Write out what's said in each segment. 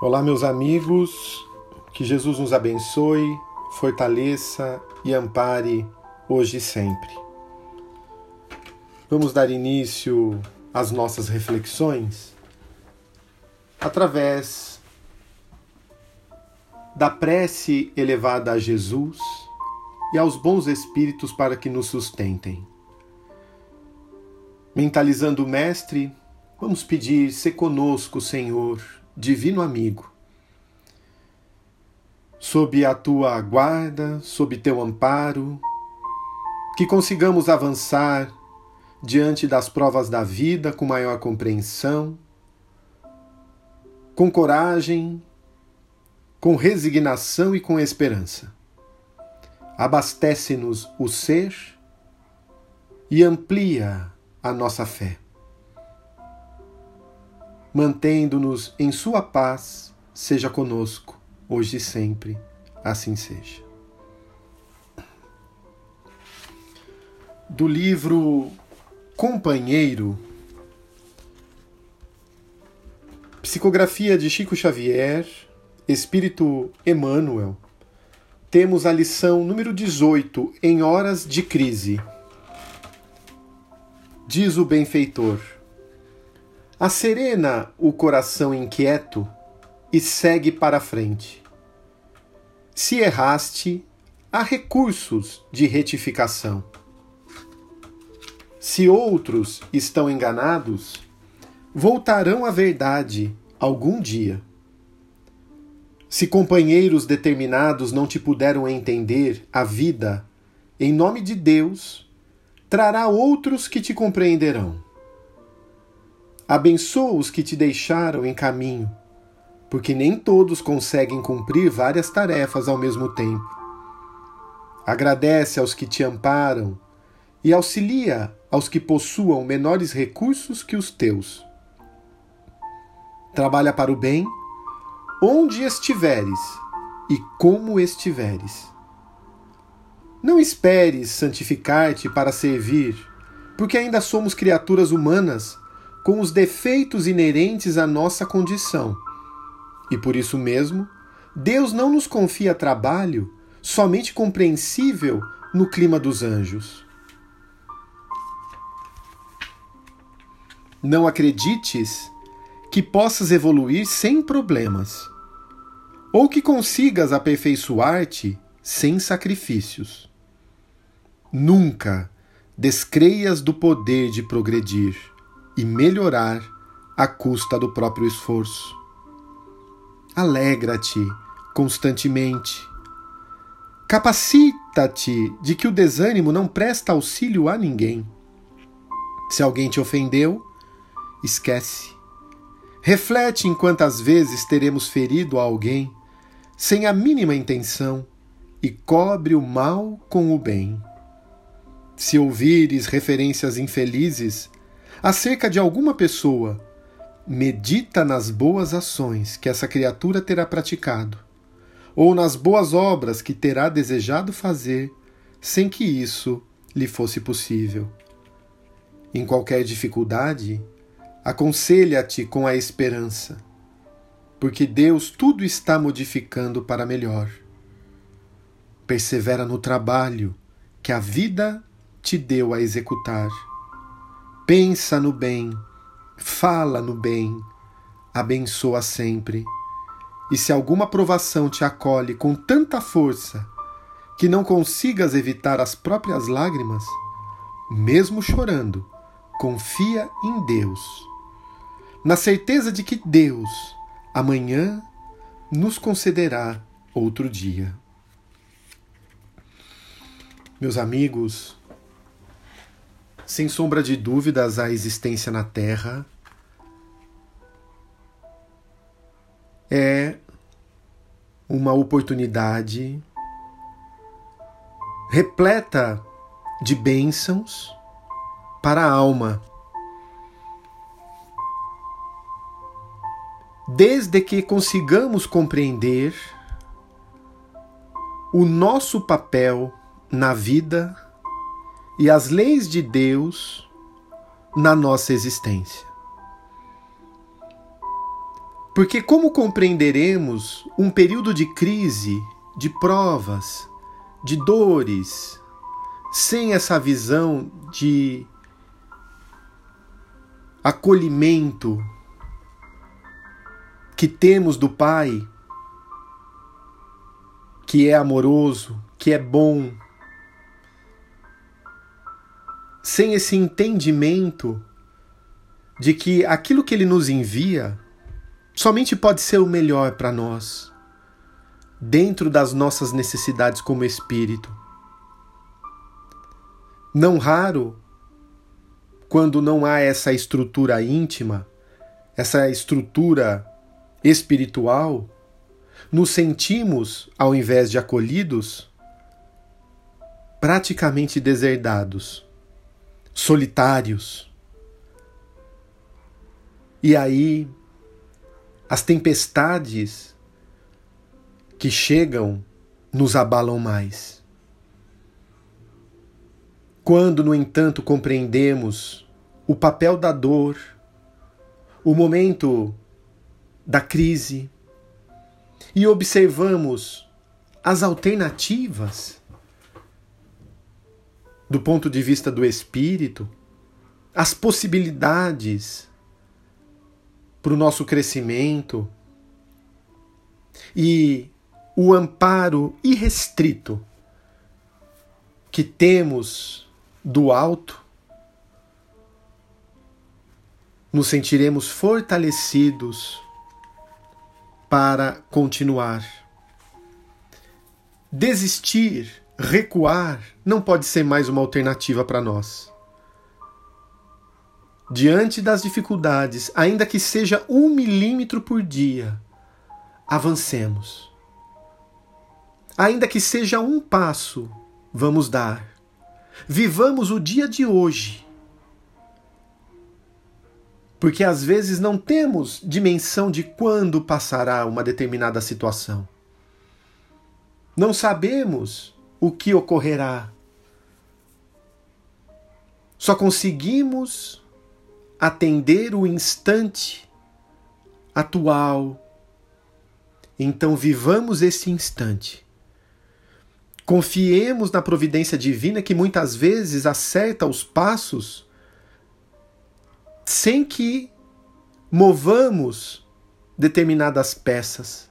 Olá, meus amigos, que Jesus nos abençoe, fortaleça e ampare hoje e sempre. Vamos dar início às nossas reflexões através da prece elevada a Jesus e aos bons espíritos para que nos sustentem. Mentalizando o Mestre, vamos pedir: se conosco, Senhor divino amigo. Sob a tua guarda, sob teu amparo, que consigamos avançar diante das provas da vida com maior compreensão, com coragem, com resignação e com esperança. Abastece-nos o ser e amplia a nossa fé mantendo-nos em Sua paz, seja conosco, hoje e sempre. Assim seja. Do livro Companheiro, Psicografia de Chico Xavier, Espírito Emmanuel, temos a lição número 18, em horas de crise. Diz o benfeitor Acerena o coração inquieto e segue para frente. Se erraste, há recursos de retificação. Se outros estão enganados, voltarão à verdade algum dia. Se companheiros determinados não te puderam entender a vida, em nome de Deus, trará outros que te compreenderão. Abençoa os que te deixaram em caminho, porque nem todos conseguem cumprir várias tarefas ao mesmo tempo. Agradece aos que te amparam e auxilia aos que possuam menores recursos que os teus. Trabalha para o bem onde estiveres e como estiveres. Não esperes santificar-te para servir, porque ainda somos criaturas humanas com os defeitos inerentes à nossa condição. E por isso mesmo, Deus não nos confia trabalho somente compreensível no clima dos anjos. Não acredites que possas evoluir sem problemas, ou que consigas aperfeiçoar-te sem sacrifícios. Nunca descreias do poder de progredir e melhorar à custa do próprio esforço. Alegra-te constantemente. Capacita-te de que o desânimo não presta auxílio a ninguém. Se alguém te ofendeu, esquece. Reflete em quantas vezes teremos ferido a alguém sem a mínima intenção e cobre o mal com o bem. Se ouvires referências infelizes, acerca de alguma pessoa, medita nas boas ações que essa criatura terá praticado, ou nas boas obras que terá desejado fazer sem que isso lhe fosse possível. Em qualquer dificuldade, aconselha-te com a esperança, porque Deus tudo está modificando para melhor. Persevera no trabalho que a vida te deu a executar pensa no bem, fala no bem, abençoa sempre. E se alguma provação te acolhe com tanta força que não consigas evitar as próprias lágrimas, mesmo chorando, confia em Deus, na certeza de que Deus amanhã nos concederá outro dia. Meus amigos, sem sombra de dúvidas, a existência na Terra é uma oportunidade repleta de bênçãos para a alma. Desde que consigamos compreender o nosso papel na vida e as leis de Deus na nossa existência. Porque como compreenderemos um período de crise, de provas, de dores, sem essa visão de acolhimento que temos do Pai, que é amoroso, que é bom, sem esse entendimento de que aquilo que Ele nos envia somente pode ser o melhor para nós, dentro das nossas necessidades como espírito. Não raro, quando não há essa estrutura íntima, essa estrutura espiritual, nos sentimos, ao invés de acolhidos, praticamente deserdados, solitários. E aí, as tempestades que chegam nos abalam mais. Quando, no entanto, compreendemos o papel da dor, o momento da crise e observamos as alternativas do ponto de vista do espírito, as possibilidades para o nosso crescimento e o amparo irrestrito que temos do alto, nos sentiremos fortalecidos para continuar. Desistir, recuar, não pode ser mais uma alternativa para nós. Diante das dificuldades, ainda que seja um milímetro por dia, avancemos. Ainda que seja um passo, vamos dar. Vivamos o dia de hoje porque às vezes não temos dimensão de quando passará uma determinada situação. Não sabemos o que ocorrerá. Só conseguimos atender o instante atual. Então vivamos esse instante. Confiemos na providência divina que muitas vezes acerta os passos sem que movamos determinadas peças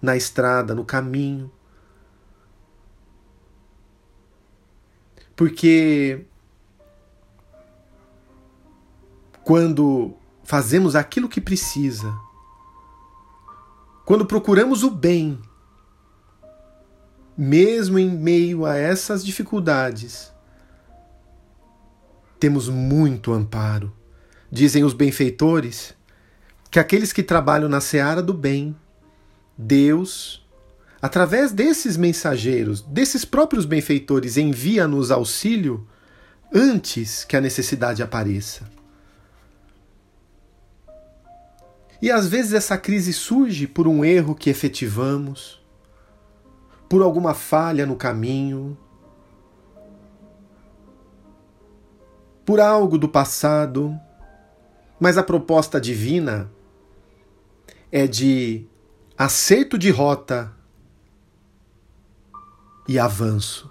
na estrada, no caminho. Porque quando fazemos aquilo que precisa, quando procuramos o bem, mesmo em meio a essas dificuldades, temos muito amparo. Dizem os benfeitores que aqueles que trabalham na seara do bem, Deus, através desses mensageiros, desses próprios benfeitores, envia-nos auxílio antes que a necessidade apareça. E às vezes essa crise surge por um erro que efetivamos, por alguma falha no caminho, por algo do passado mas a proposta divina é de acerto de rota e avanço.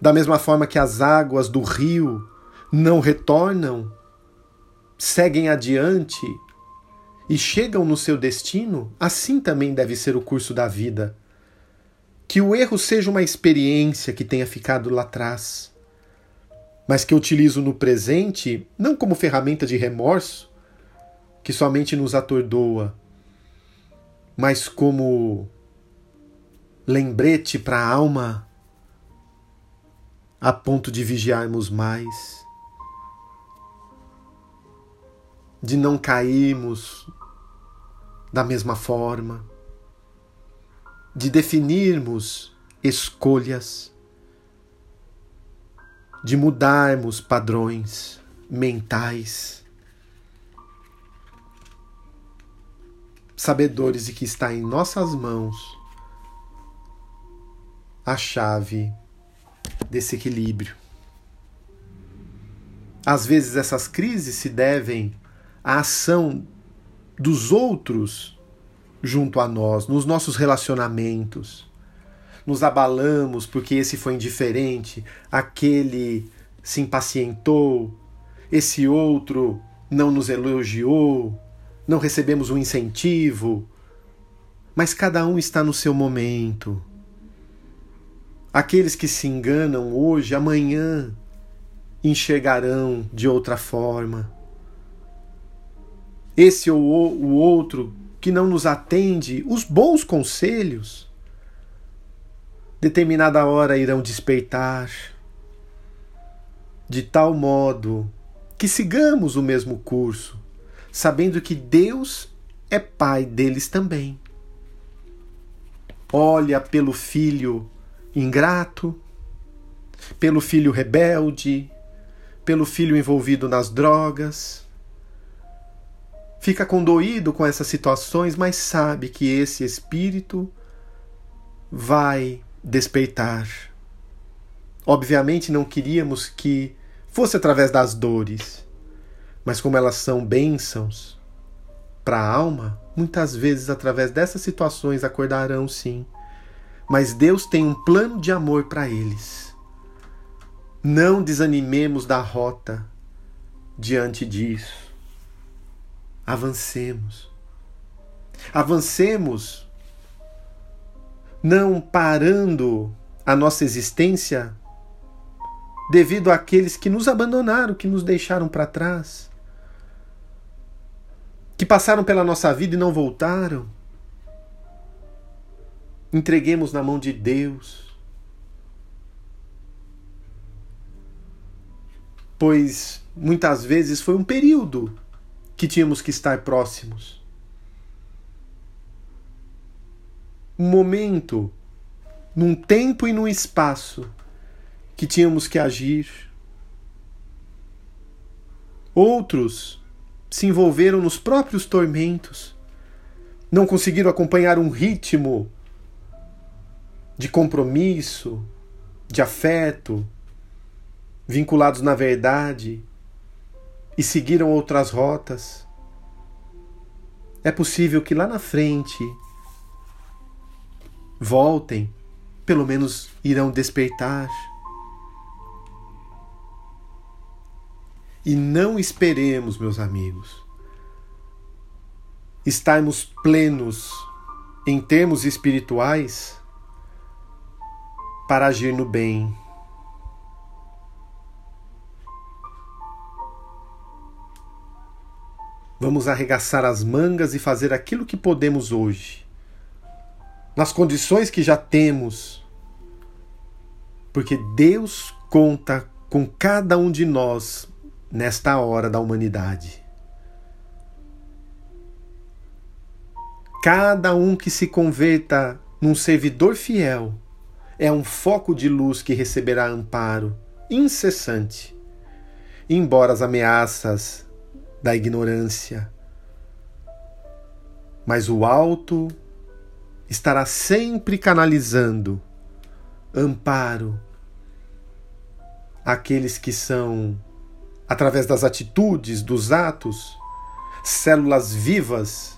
Da mesma forma que as águas do rio não retornam, seguem adiante e chegam no seu destino, assim também deve ser o curso da vida. Que o erro seja uma experiência que tenha ficado lá atrás mas que eu utilizo no presente não como ferramenta de remorso, que somente nos atordoa, mas como lembrete para a alma a ponto de vigiarmos mais, de não cairmos da mesma forma, de definirmos escolhas de mudarmos padrões mentais, sabedores de que está em nossas mãos a chave desse equilíbrio. Às vezes essas crises se devem à ação dos outros junto a nós, nos nossos relacionamentos. Nos abalamos porque esse foi indiferente, aquele se impacientou, esse outro não nos elogiou, não recebemos um incentivo. Mas cada um está no seu momento. Aqueles que se enganam hoje, amanhã enxergarão de outra forma. Esse ou o outro que não nos atende os bons conselhos, determinada hora irão despertar, de tal modo que sigamos o mesmo curso, sabendo que Deus é Pai deles também. Olha pelo filho ingrato, pelo filho rebelde, pelo filho envolvido nas drogas. Fica condoído com essas situações, mas sabe que esse espírito vai despeitar. Obviamente não queríamos que fosse através das dores, mas como elas são bênçãos para a alma, muitas vezes através dessas situações acordarão sim mas Deus tem um plano de amor para eles. Não desanimemos da rota diante disso. Avancemos. Avancemos, não parando a nossa existência devido àqueles que nos abandonaram, que nos deixaram para trás, que passaram pela nossa vida e não voltaram entreguemos na mão de Deus. Pois muitas vezes foi um período que tínhamos que estar próximos. Um momento, num tempo e num espaço que tínhamos que agir. Outros se envolveram nos próprios tormentos, não conseguiram acompanhar um ritmo de compromisso, de afeto, vinculados na verdade e seguiram outras rotas. É possível que lá na frente voltem, pelo menos irão despertar. E não esperemos, meus amigos, estarmos plenos em termos espirituais para agir no bem. Vamos arregaçar as mangas e fazer aquilo que podemos hoje, nas condições que já temos, porque Deus conta com cada um de nós nesta hora da humanidade. Cada um que se converta num servidor fiel é um foco de luz que receberá amparo incessante, embora as ameaças da ignorância. Mas o alto estará sempre canalizando amparo àqueles que são, através das atitudes, dos atos, células vivas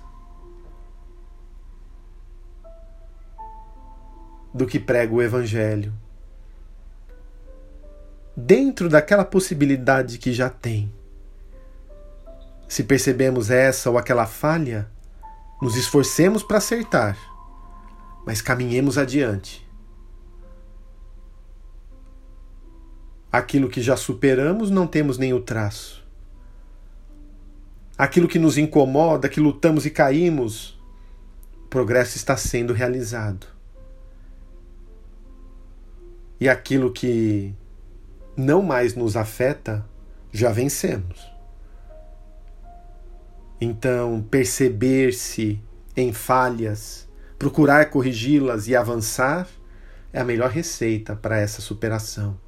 do que prega o Evangelho. Dentro daquela possibilidade que já tem, se percebemos essa ou aquela falha, nos esforcemos para acertar, mas caminhemos adiante. Aquilo que já superamos não temos nem o traço. Aquilo que nos incomoda, que lutamos e caímos, o progresso está sendo realizado e aquilo que não mais nos afeta, já vencemos. Então, perceber-se em falhas, procurar corrigi-las e avançar é a melhor receita para essa superação.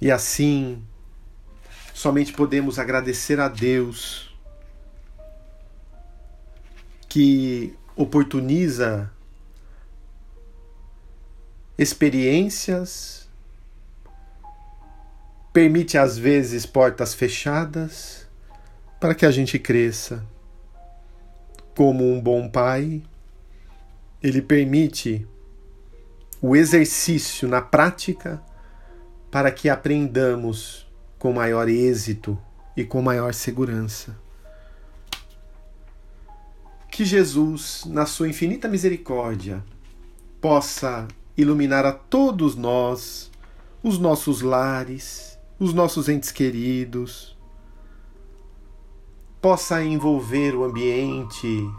E assim, somente podemos agradecer a Deus que oportuniza experiências, permite às vezes portas fechadas, para que a gente cresça. Como um bom pai, ele permite o exercício na prática para que aprendamos com maior êxito e com maior segurança. Que Jesus, na sua infinita misericórdia, possa iluminar a todos nós, os nossos lares, os nossos entes queridos, possa envolver o ambiente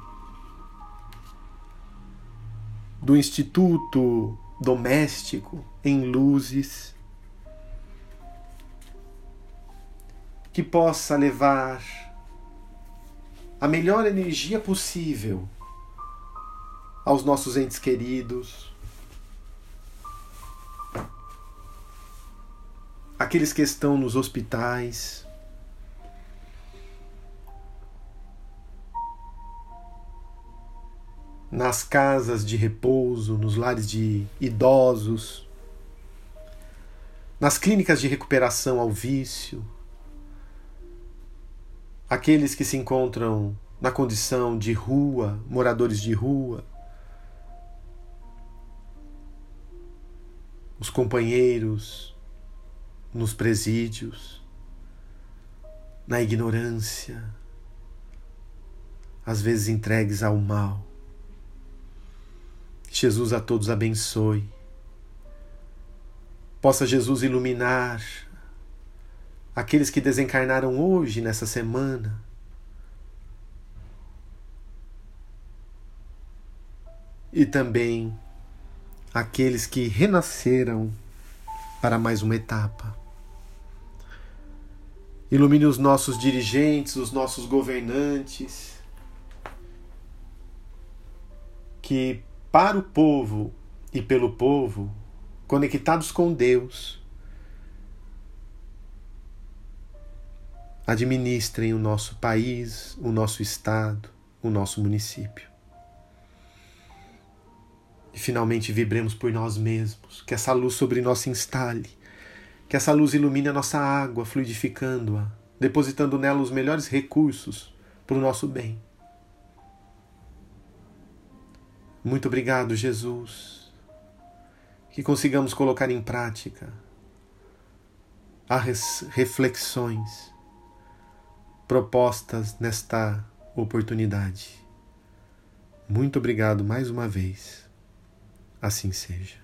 do instituto doméstico em luzes, que possa levar a melhor energia possível aos nossos entes queridos, aqueles que estão nos hospitais, nas casas de repouso, nos lares de idosos, nas clínicas de recuperação ao vício, aqueles que se encontram na condição de rua, moradores de rua, os companheiros nos presídios, na ignorância, às vezes entregues ao mal. Jesus a todos abençoe. Possa Jesus iluminar aqueles que desencarnaram hoje, nessa semana. E também aqueles que renasceram para mais uma etapa. Ilumine os nossos dirigentes, os nossos governantes, que para o povo e pelo povo, conectados com Deus, administrem o nosso país, o nosso estado, o nosso município. E finalmente vibremos por nós mesmos, que essa luz sobre nós se instale, que essa luz ilumine a nossa água, fluidificando-a, depositando nela os melhores recursos para o nosso bem. Muito obrigado, Jesus. Que consigamos colocar em prática as reflexões propostas nesta oportunidade. Muito obrigado mais uma vez. Assim seja.